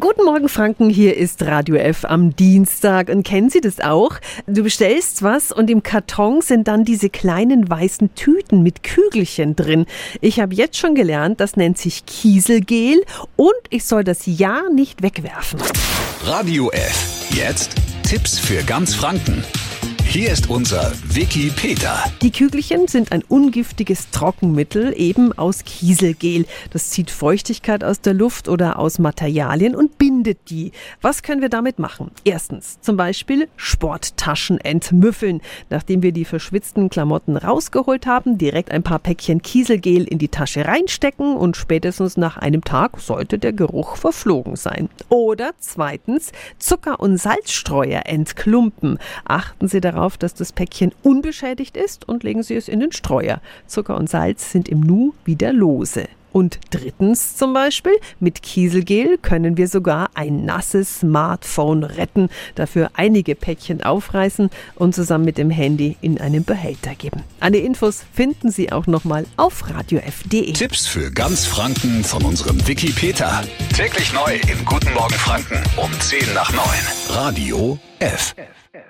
Guten Morgen Franken, hier ist Radio F am Dienstag. Und kennen Sie das auch? Du bestellst was und im Karton sind dann diese kleinen weißen Tüten mit Kügelchen drin. Ich habe jetzt schon gelernt, das nennt sich Kieselgel und ich soll das ja nicht wegwerfen. Radio F. Jetzt Tipps für ganz Franken. Hier ist unser Wiki Peter. Die Kügelchen sind ein ungiftiges Trockenmittel, eben aus Kieselgel. Das zieht Feuchtigkeit aus der Luft oder aus Materialien und bindet die. Was können wir damit machen? Erstens, zum Beispiel Sporttaschen entmüffeln. Nachdem wir die verschwitzten Klamotten rausgeholt haben, direkt ein paar Päckchen Kieselgel in die Tasche reinstecken und spätestens nach einem Tag sollte der Geruch verflogen sein. Oder zweitens, Zucker- und Salzstreuer entklumpen. Achten Sie darauf, darauf, dass das Päckchen unbeschädigt ist und legen Sie es in den Streuer. Zucker und Salz sind im Nu wieder lose. Und drittens zum Beispiel, mit Kieselgel können wir sogar ein nasses Smartphone retten, dafür einige Päckchen aufreißen und zusammen mit dem Handy in einen Behälter geben. Alle Infos finden Sie auch nochmal auf radiof.de. Tipps für ganz Franken von unserem Wiki Peter. Täglich neu in Guten Morgen Franken um 10 nach 9. Radio F. F, F.